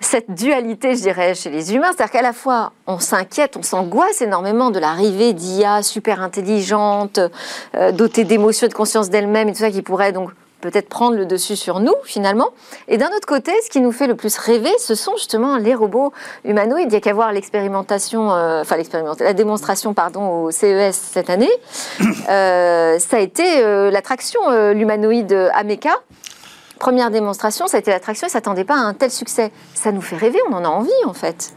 cette dualité, je dirais, chez les humains. C'est-à-dire qu'à la fois, on s'inquiète, on s'angoisse énormément de l'arrivée d'IA super intelligente, euh, dotée d'émotions, de conscience d'elle-même et tout ça qui pourrait donc peut-être prendre le dessus sur nous finalement. Et d'un autre côté, ce qui nous fait le plus rêver, ce sont justement les robots humanoïdes. Il y a qu'à voir l'expérimentation, euh, enfin l'expérimentation, la démonstration pardon au CES cette année. Euh, ça a été l'attraction l'humanoïde Ameca première démonstration, ça a été l'attraction, ils s'attendaient pas à un tel succès. Ça nous fait rêver, on en a envie en fait.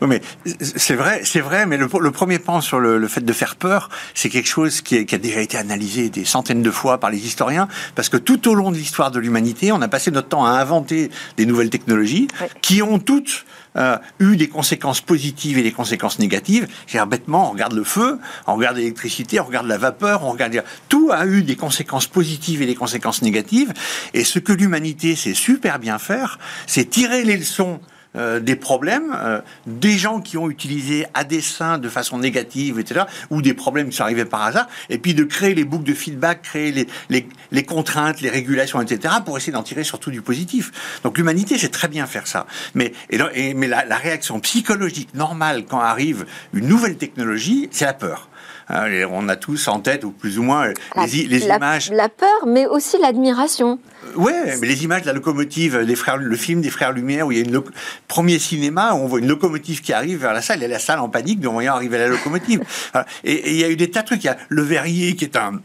Oui, mais c'est vrai, c'est vrai, mais le, premier pan sur le, fait de faire peur, c'est quelque chose qui, a déjà été analysé des centaines de fois par les historiens, parce que tout au long de l'histoire de l'humanité, on a passé notre temps à inventer des nouvelles technologies qui ont toutes euh, eu des conséquences positives et des conséquences négatives. C'est bêtement, on regarde le feu, on regarde l'électricité, on regarde la vapeur, on regarde tout a eu des conséquences positives et des conséquences négatives. Et ce que l'humanité sait super bien faire, c'est tirer les leçons euh, des problèmes, euh, des gens qui ont utilisé à dessein de façon négative, etc., ou des problèmes qui sont arrivés par hasard, et puis de créer les boucles de feedback, créer les, les, contraintes, les régulations, etc., pour essayer d'en tirer surtout du positif. Donc l'humanité sait très bien faire ça. Mais, mais la réaction psychologique normale quand arrive une nouvelle technologie, c'est la peur. Hein, on a tous en tête, ou plus ou moins, les, images. La peur, mais aussi l'admiration. Ouais, mais les images de la locomotive, les frères, le film des Frères Lumière, où il y a une premier cinéma, où on voit une locomotive qui arrive vers la salle, et la salle en panique de voyant arriver la locomotive. et, il y a eu des tas de trucs. Il y a Le Verrier, qui est un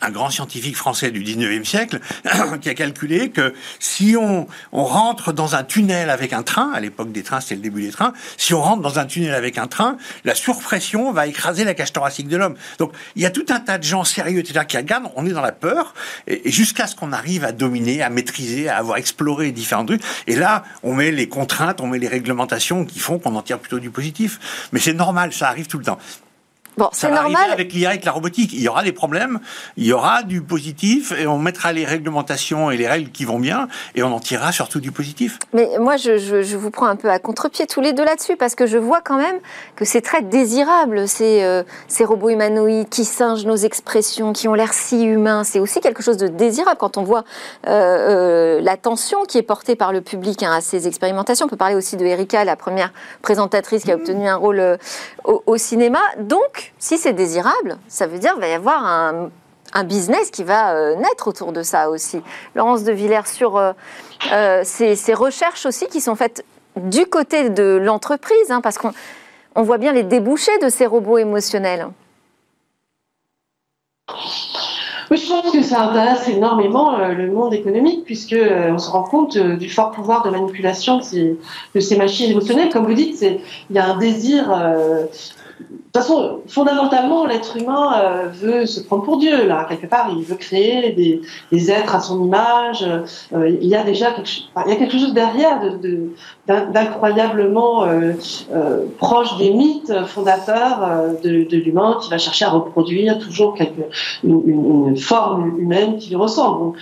un grand scientifique français du 19e siècle qui a calculé que si on, on, rentre dans un tunnel avec un train, à l'époque des trains, c'était le début des trains, si on rentre dans un tunnel avec un train, la surpression va écraser la cage thoracique de l'homme. Donc il y a tout un tas de gens sérieux, etc., qui regardent, on est dans la peur, et, jusqu'à ce qu'on arrive à dominer, à maîtriser, à avoir exploré différents trucs. Et là, on met les contraintes, on met les réglementations qui font qu'on en tire plutôt du positif. Mais c'est normal, ça arrive tout le temps. Bon, c'est normal. Avec l'IA, avec la robotique, il y aura des problèmes, il y aura du positif, et on mettra les réglementations et les règles qui vont bien, et on en tirera surtout du positif. Mais moi, je, vous prends un peu à contre-pied tous les deux là-dessus, parce que je vois quand même que c'est très désirable, ces, euh, ces robots humanoïdes qui singent nos expressions, qui ont l'air si humains. C'est aussi quelque chose de désirable quand on voit euh, euh, l'attention qui est portée par le public hein, à ces expérimentations. On peut parler aussi de Erika, la première présentatrice qui a obtenu un rôle au, au cinéma. Donc, si c'est désirable, ça veut dire qu'il va y avoir un, business qui va euh, naître autour de ça aussi. Laurence de Villers, sur euh, euh, ces, recherches aussi qui sont faites du côté de l'entreprise, hein, parce qu'on voit bien les débouchés de ces robots émotionnels. Je pense que ça intéresse énormément le monde économique, puisqu'on on se rend compte du fort pouvoir de manipulation de ces, machines émotionnelles. Comme vous dites, il y a un désir toute façon, fondamentalement, l'être humain euh, veut se prendre pour Dieu. Là, quelque part, il veut créer des, êtres à son image. Euh, il y a déjà quelque, il y a quelque chose derrière d'incroyablement euh, proche des mythes fondateurs de, l'humain qui va chercher à reproduire toujours quelque, une, forme humaine qui lui ressemble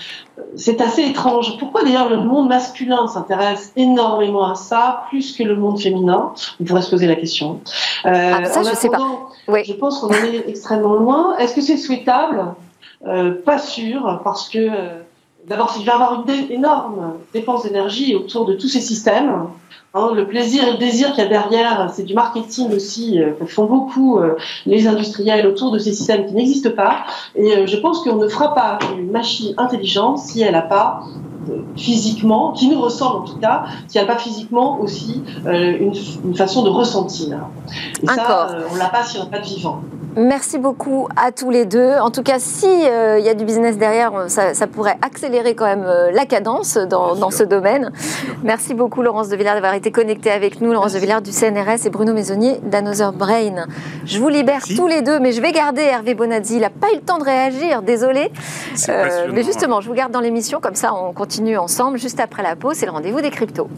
c'est assez étrange. Pourquoi d'ailleurs le monde masculin s'intéresse énormément à ça, plus que le monde féminin? On pourrait se poser la question. Euh, ah, ça, je sais pas. Je pense qu'on en est extrêmement loin. Est-ce que c'est souhaitable? Euh, Pas sûr, parce que euh, d'abord, s'il va y avoir une énorme dépense d'énergie autour de tous ces systèmes, Hein, le plaisir et le désir qu'il y a derrière, c'est du marketing aussi, euh, que font beaucoup euh, les industriels autour de ces systèmes qui n'existent pas. Et euh, je pense qu'on ne fera pas une machine intelligente si elle n'a pas physiquement, qui nous ressemble en tout cas, si elle n'a pas physiquement aussi une, une, façon de ressentir. Et ça, on ne l'a pas si on n'a pas de vivant. Merci beaucoup à tous les deux. En tout cas, s'il euh, y a du business derrière, euh, ça, pourrait accélérer quand même euh, la cadence dans, ce domaine. Merci beaucoup Laurence de Villard d'avoir été connectée avec nous. Laurence de Villard du CNRS et Bruno Maisonnier d'Another Brain. Je vous libère tous les deux, mais je vais garder Hervé Bonazzi. Il n'a pas eu le temps de réagir, désolé. mais justement, je vous garde dans l'émission, comme ça on continue ensemble. Juste après la pause, c'est le rendez-vous des cryptos.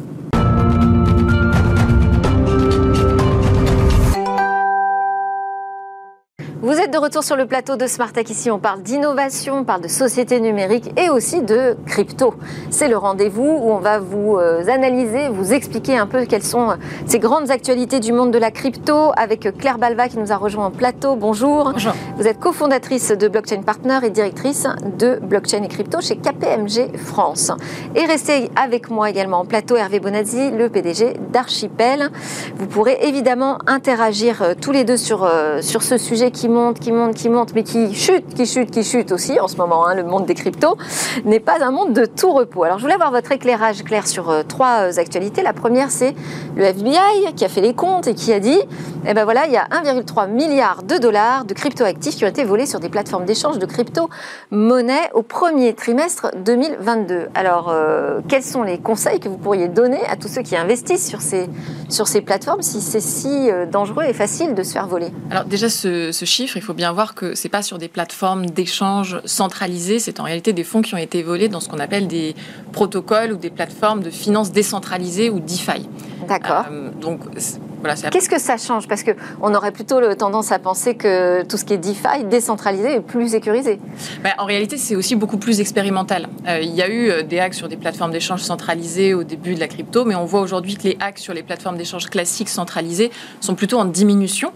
Vous êtes de retour sur le plateau de Smart Tech. Ici, on parle d'innovation, on parle de société numérique et aussi de crypto. C'est le rendez-vous où on va vous euh, analyser, vous expliquer un peu quelles sont euh, ces grandes actualités du monde de la crypto avec Claire Balva qui nous a rejoint en plateau. Bonjour. Bonjour. Vous êtes cofondatrice de Blockchain Partner et directrice de Blockchain et Crypto chez KPMG France. Et restez avec moi également en plateau Hervé Bonazzi, le PDG d'Archipel. Vous pourrez évidemment interagir euh, tous les deux sur, sur ce sujet qui monte, qui monte, qui monte, mais qui chute, qui chute, qui chute aussi en ce moment. Hein, le monde des cryptos n'est pas un monde de tout repos. Alors je voulais avoir votre éclairage clair sur euh, trois euh, actualités. La première, c'est le FBI qui a fait les comptes et qui a dit, eh ben voilà, il y a 1,3 milliard de dollars de crypto-actifs qui ont été volés sur des plateformes d'échange de crypto-monnaies au premier trimestre 2022. Alors, euh, quels sont les conseils que vous pourriez donner à tous ceux qui investissent sur ces, sur ces plateformes si c'est si dangereux et facile de se faire voler? Alors déjà, ce, ce chiffre, il faut bien voir que c'est pas sur des plateformes d'échange centralisées, c'est en réalité des fonds qui ont été volés dans ce qu'on appelle des protocoles ou des plateformes de finances décentralisées ou DeFi. D'accord. Euh, donc Qu'est-ce que ça change? Parce qu'on aurait plutôt tendance à penser que tout ce qui est DeFi, décentralisé, est plus sécurisé. Ben, en réalité, c'est aussi beaucoup plus expérimental. Euh, il y a eu euh, des hacks sur des plateformes d'échange centralisées au début de la crypto, mais on voit aujourd'hui que les hacks sur les plateformes d'échange classiques centralisées sont plutôt en diminution.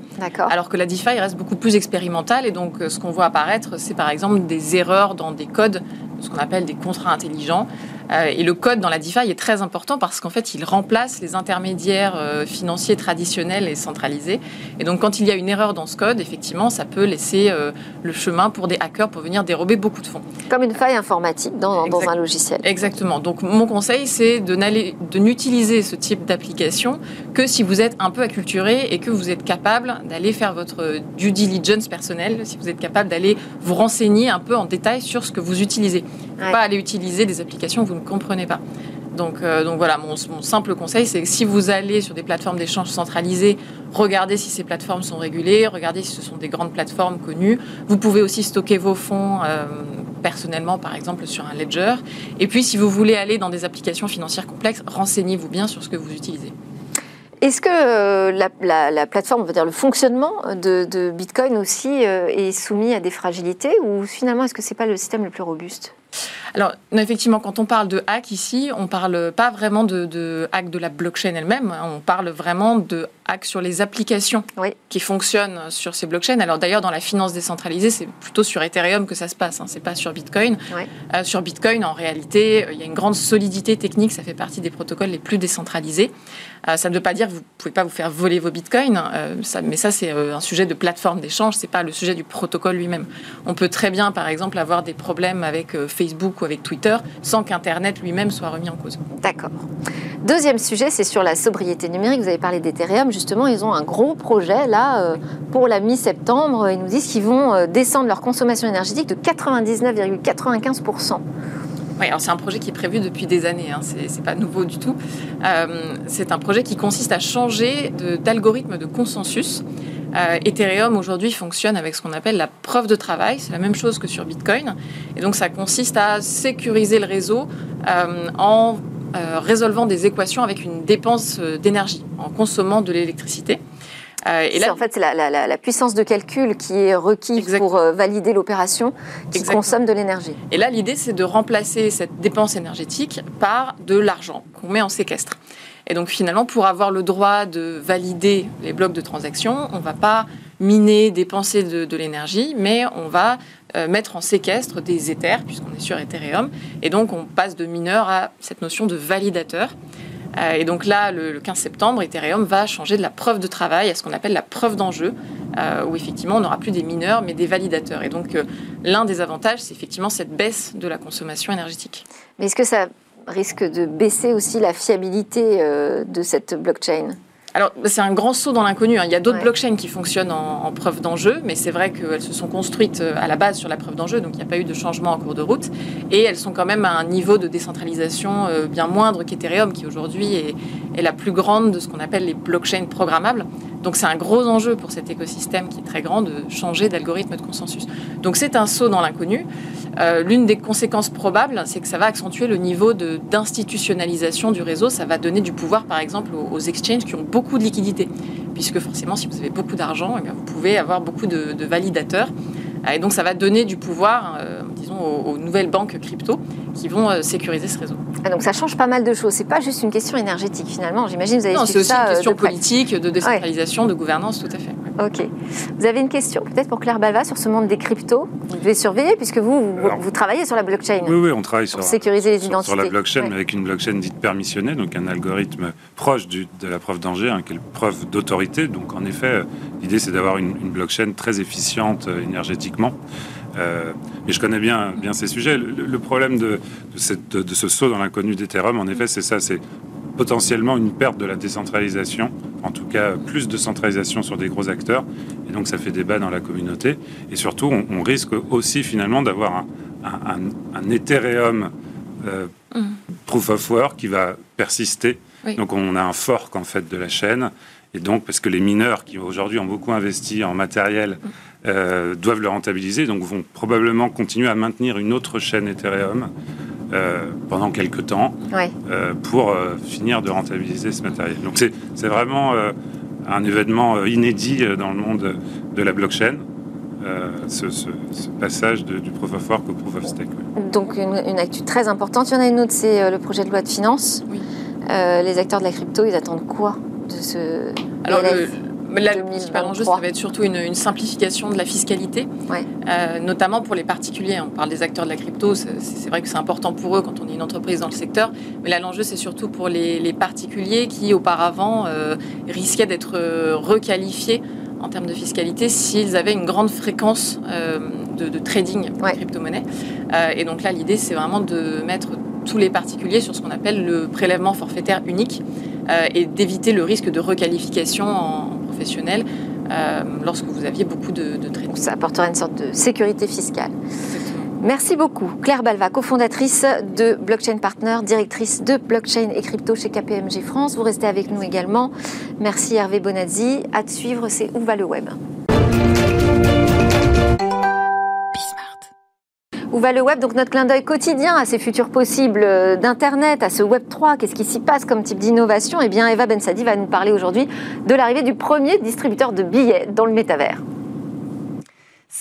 Alors que la DeFi reste beaucoup plus expérimentale. Et donc, euh, ce qu'on voit apparaître, c'est par exemple des erreurs dans des codes, ce qu'on appelle des contrats intelligents. Euh, et le code dans la DeFi est très important parce qu'en fait, il remplace les intermédiaires euh, financiers traditionnels et centralisés. Et donc, quand il y a une erreur dans ce code, effectivement, ça peut laisser euh, le chemin pour des hackers pour venir dérober beaucoup de fonds. Comme une faille informatique dans, dans un logiciel. Exactement. Donc, mon conseil, c'est de n'utiliser ce type d'application que si vous êtes un peu acculturé et que vous êtes capable d'aller faire votre due diligence personnelle, si vous êtes capable d'aller vous renseigner un peu en détail sur ce que vous utilisez. Pas aller utiliser des applications que vous ne comprenez pas. Donc, euh, donc voilà, mon, simple conseil, c'est que si vous allez sur des plateformes d'échange centralisées, regardez si ces plateformes sont régulées, regardez si ce sont des grandes plateformes connues. Vous pouvez aussi stocker vos fonds euh, personnellement, par exemple, sur un ledger. Et puis, si vous voulez aller dans des applications financières complexes, renseignez-vous bien sur ce que vous utilisez. Est-ce que la, plateforme, on va dire le fonctionnement de, Bitcoin aussi est soumis à des fragilités ou finalement est-ce que c'est pas le système le plus robuste? Alors, effectivement, quand on parle de hack ici, on parle pas vraiment de, hack de la blockchain elle-même, hein. on parle vraiment de hack sur les applications qui fonctionnent sur ces blockchains. Alors d'ailleurs, dans la finance décentralisée, c'est plutôt sur Ethereum que ça se passe, hein. c'est pas sur Bitcoin. Euh, sur Bitcoin, en réalité, il y a une grande solidité technique, ça fait partie des protocoles les plus décentralisés. Euh, ça ne veut pas dire que vous ne pouvez pas vous faire voler vos bitcoins, euh, mais ça c'est un sujet de plateforme d'échange, c'est pas le sujet du protocole lui-même. On peut très bien, par exemple, avoir des problèmes avec Facebook avec Twitter sans qu'Internet lui-même soit remis en cause. D'accord. Deuxième sujet, c'est sur la sobriété numérique. Vous avez parlé d'Ethereum. Justement, ils ont un gros projet là euh, pour la mi-septembre. Ils nous disent qu'ils vont euh, descendre leur consommation énergétique de 99,95%. Oui, alors c'est un projet qui est prévu depuis des années, hein. c'est pas nouveau du tout. Euh, c'est un projet qui consiste à changer d'algorithme de, consensus. Ethereum aujourd'hui fonctionne avec ce qu'on appelle la preuve de travail, c'est la même chose que sur Bitcoin. Et donc ça consiste à sécuriser le réseau en résolvant des équations avec une dépense d'énergie, en consommant de l'électricité. Euh, et là, en fait, c'est la, puissance de calcul qui est requise pour euh, valider l'opération qui consomme de l'énergie. Et là, l'idée, c'est de remplacer cette dépense énergétique par de l'argent qu'on met en séquestre. Et donc, finalement, pour avoir le droit de valider les blocs de transaction, on ne va pas miner, dépenser de, l'énergie, mais on va euh, mettre en séquestre des Ethers, puisqu'on est sur Ethereum. Et donc, on passe de mineur à cette notion de validateur. Euh, et donc là, le, 15 septembre, Ethereum va changer de la preuve de travail à ce qu'on appelle la preuve d'enjeu, euh, où effectivement on n'aura plus des mineurs, mais des validateurs. Et donc l'un des avantages, c'est effectivement cette baisse de la consommation énergétique. Mais est-ce que ça risque de baisser aussi la fiabilité de cette blockchain alors, c'est un grand saut dans l'inconnu. Hein. Il y a d'autres blockchains qui fonctionnent en, preuve d'enjeu, mais c'est vrai qu'elles se sont construites euh, à la base sur la preuve d'enjeu, donc il n'y a pas eu de changement en cours de route. Et elles sont quand même à un niveau de décentralisation euh, bien moindre qu'Ethereum, qui aujourd'hui est, est, la plus grande de ce qu'on appelle les blockchains programmables. Donc c'est un gros enjeu pour cet écosystème qui est très grand de changer d'algorithme de consensus. Donc c'est un saut dans l'inconnu. Euh, l'une des conséquences probables, c'est que ça va accentuer le niveau d'institutionnalisation du réseau. Ça va donner du pouvoir, par exemple, aux, exchanges qui ont beaucoup de liquidités. Puisque forcément, si vous avez beaucoup d'argent, eh vous pouvez avoir beaucoup de, validateurs. Et donc ça va donner du pouvoir, euh, disons, aux, nouvelles banques crypto qui vont euh, sécuriser ce réseau. Ah, donc ça change pas mal de choses. C'est pas juste une question énergétique finalement. J'imagine vous avez Non, c'est aussi une question politique, de décentralisation, de gouvernance, tout à fait. Ok. Vous avez une question peut-être pour Claire Balva sur ce monde des cryptos? Vous devez surveiller puisque vous, vous, travaillez sur la blockchain. Oui, oui, on travaille sur, sécuriser les identités. Sur la blockchain, mais avec une blockchain dite permissionnée, donc un algorithme proche de la preuve d'enjeu, hein, qui est preuve d'autorité. Donc en effet, l'idée c'est d'avoir une, blockchain très efficiente euh, énergétiquement. Euh, mais je connais bien, bien ces sujets. Le, problème de, cette, de, ce saut dans l'inconnu d'Ethereum, en effet, c'est ça, c'est potentiellement une perte de la décentralisation, en tout cas plus de centralisation sur des gros acteurs, et donc ça fait débat dans la communauté. Et surtout, on, risque aussi finalement d'avoir un, un, Ethereum euh, mm. proof of work qui va persister. Donc on a un fork en fait de la chaîne, et donc parce que les mineurs qui aujourd'hui ont beaucoup investi en matériel euh, doivent le rentabiliser, donc vont probablement continuer à maintenir une autre chaîne Ethereum euh, pendant quelques temps euh, pour euh, finir de rentabiliser ce matériel. Donc c'est vraiment un événement inédit dans le monde de la blockchain. Ce, passage du proof of work au proof of stake. Donc une, une, actu très importante. Il y en a une autre, c'est le projet de loi de finances. les acteurs de la crypto, ils attendent quoi? De ce Alors, le principal enjeu, ça va être surtout une, simplification de la fiscalité, euh, notamment pour les particuliers. On parle des acteurs de la crypto, c'est vrai que c'est important pour eux quand on est une entreprise dans le secteur, mais là, l'enjeu, c'est surtout pour les, particuliers qui, auparavant, euh, risquaient d'être euh, requalifiés en termes de fiscalité s'ils avaient une grande fréquence de, trading de crypto-monnaie. et donc là, l'idée, c'est vraiment de mettre tous les particuliers sur ce qu'on appelle le prélèvement forfaitaire unique et d'éviter le risque de requalification en professionnel euh, lorsque vous aviez beaucoup de, de traitements. Ça apportera une sorte de sécurité fiscale. Merci beaucoup. Claire Balva, cofondatrice de Blockchain Partner, directrice de blockchain et crypto chez KPMG France. Vous restez avec nous également. Merci Hervé Bonazzi. À te suivre, c'est Où va le web? Où va le web Donc notre clin d'œil quotidien à ces futurs possibles euh, d'Internet, à ce Web 3, qu'est-ce qui s'y passe comme type d'innovation? Eh bien, Eva Bensadi va nous parler aujourd'hui de l'arrivée du premier distributeur de billets dans le métavers.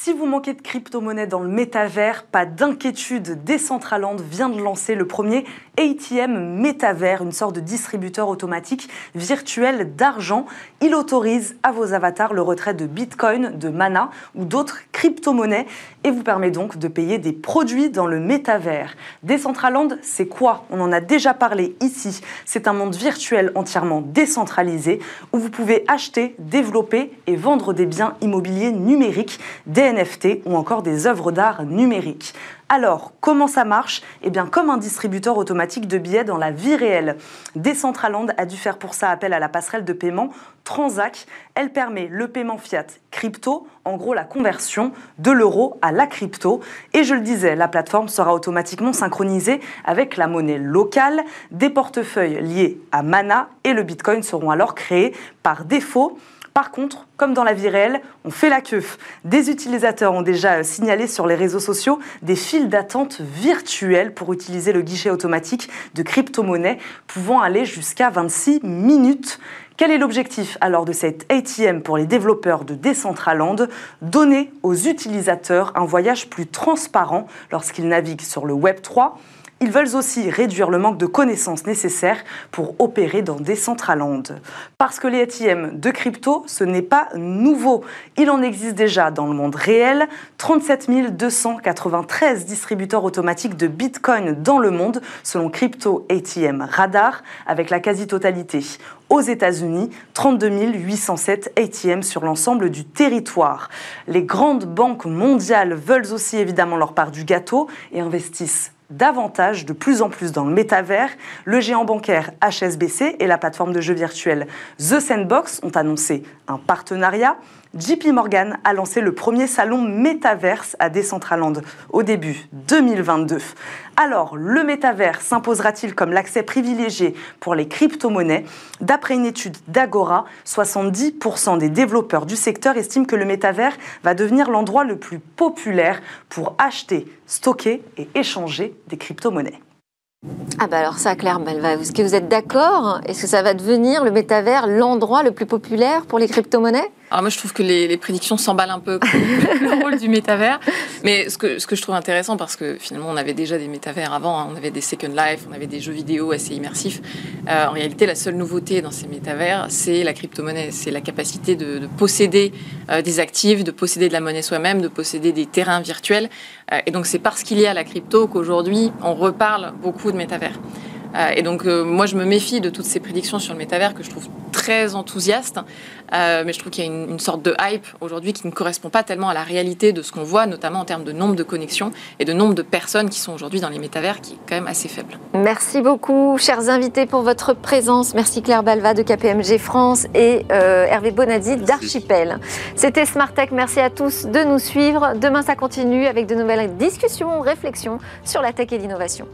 Si vous manquez de crypto-monnaie dans le métavers, pas d'inquiétude. Decentraland vient de lancer le premier ATM métavers, une sorte de distributeur automatique virtuel d'argent. Il autorise à vos avatars le retrait de Bitcoin, de Mana ou d'autres crypto-monnaies et vous permet donc de payer des produits dans le métavers. Decentraland, c'est quoi? On en a déjà parlé ici. C'est un monde virtuel entièrement décentralisé où vous pouvez acheter, développer et vendre des biens immobiliers numériques, NFT ou encore des œuvres d'art numériques. Alors, comment ça marche? Eh bien, comme un distributeur automatique de billets dans la vie réelle. Decentraland a dû faire pour ça appel à la passerelle de paiement Transac. Elle permet le paiement fiat crypto, en gros la conversion de l'euro à la crypto. Et je le disais, la plateforme sera automatiquement synchronisée avec la monnaie locale. Des portefeuilles liés à Mana et le Bitcoin seront alors créés par défaut. Par contre, comme dans la vie réelle, on fait la queue. Des utilisateurs ont déjà signalé sur les réseaux sociaux des files d'attente virtuelles pour utiliser le guichet automatique de crypto-monnaie pouvant aller jusqu'à 26 minutes. Quel est l'objectif alors de cette ATM pour les développeurs de Decentraland? Donner aux utilisateurs un voyage plus transparent lorsqu'ils naviguent sur le Web 3 ils veulent aussi réduire le manque de connaissances nécessaires pour opérer dans des Decentraland. Parce que les ATM de crypto, ce n'est pas nouveau. Il en existe déjà dans le monde réel. 37 293 distributeurs automatiques de Bitcoin dans le monde, selon Crypto ATM Radar, avec la quasi-totalité aux États-Unis, 32 807 ATM sur l'ensemble du territoire. Les grandes banques mondiales veulent aussi évidemment leur part du gâteau et investissent davantage, de plus en plus dans le métavers. Le géant bancaire HSBC et la plateforme de jeux virtuels The Sandbox ont annoncé un partenariat. JP Morgan a lancé le premier salon Metaverse à Decentraland au début 2022. Alors, le métavers s'imposera-t-il comme l'accès privilégié pour les crypto-monnaies? D'après une étude d'Agora, 70% des développeurs du secteur estiment que le métavers va devenir l'endroit le plus populaire pour acheter, stocker et échanger des crypto-monnaies. Ah bah alors ça, Claire est-ce que vous êtes d'accord? Est-ce que ça va devenir le métavers l'endroit le plus populaire pour les crypto-monnaies? Alors moi, je trouve que les, prédictions s'emballent un peu le rôle du métavers. Mais ce que, ce que je trouve intéressant, parce que finalement, on avait déjà des métavers avant, hein, on avait des Second Life, on avait des jeux vidéo assez immersifs. Euh, en réalité, la seule nouveauté dans ces métavers, c'est la crypto-monnaie. C'est la capacité de, posséder euh, des actifs, de posséder de la monnaie soi-même, de posséder des terrains virtuels. Euh, et donc, c'est parce qu'il y a la crypto qu'aujourd'hui, on reparle beaucoup de métavers. Euh, et donc, euh, moi, je me méfie de toutes ces prédictions sur le métavers que je trouve très enthousiastes. Euh, mais je trouve qu'il y a une, sorte de hype aujourd'hui qui ne correspond pas tellement à la réalité de ce qu'on voit, notamment en termes de nombre de connexions et de nombre de personnes qui sont aujourd'hui dans les métavers, qui est quand même assez faible. Merci beaucoup, chers invités, pour votre présence. Merci Claire Balva de KPMG France et Hervé Bonadi d'Archipel. C'était Smart Tech. Merci à tous de nous suivre. Demain, ça continue avec de nouvelles discussions, réflexions sur la tech et l'innovation.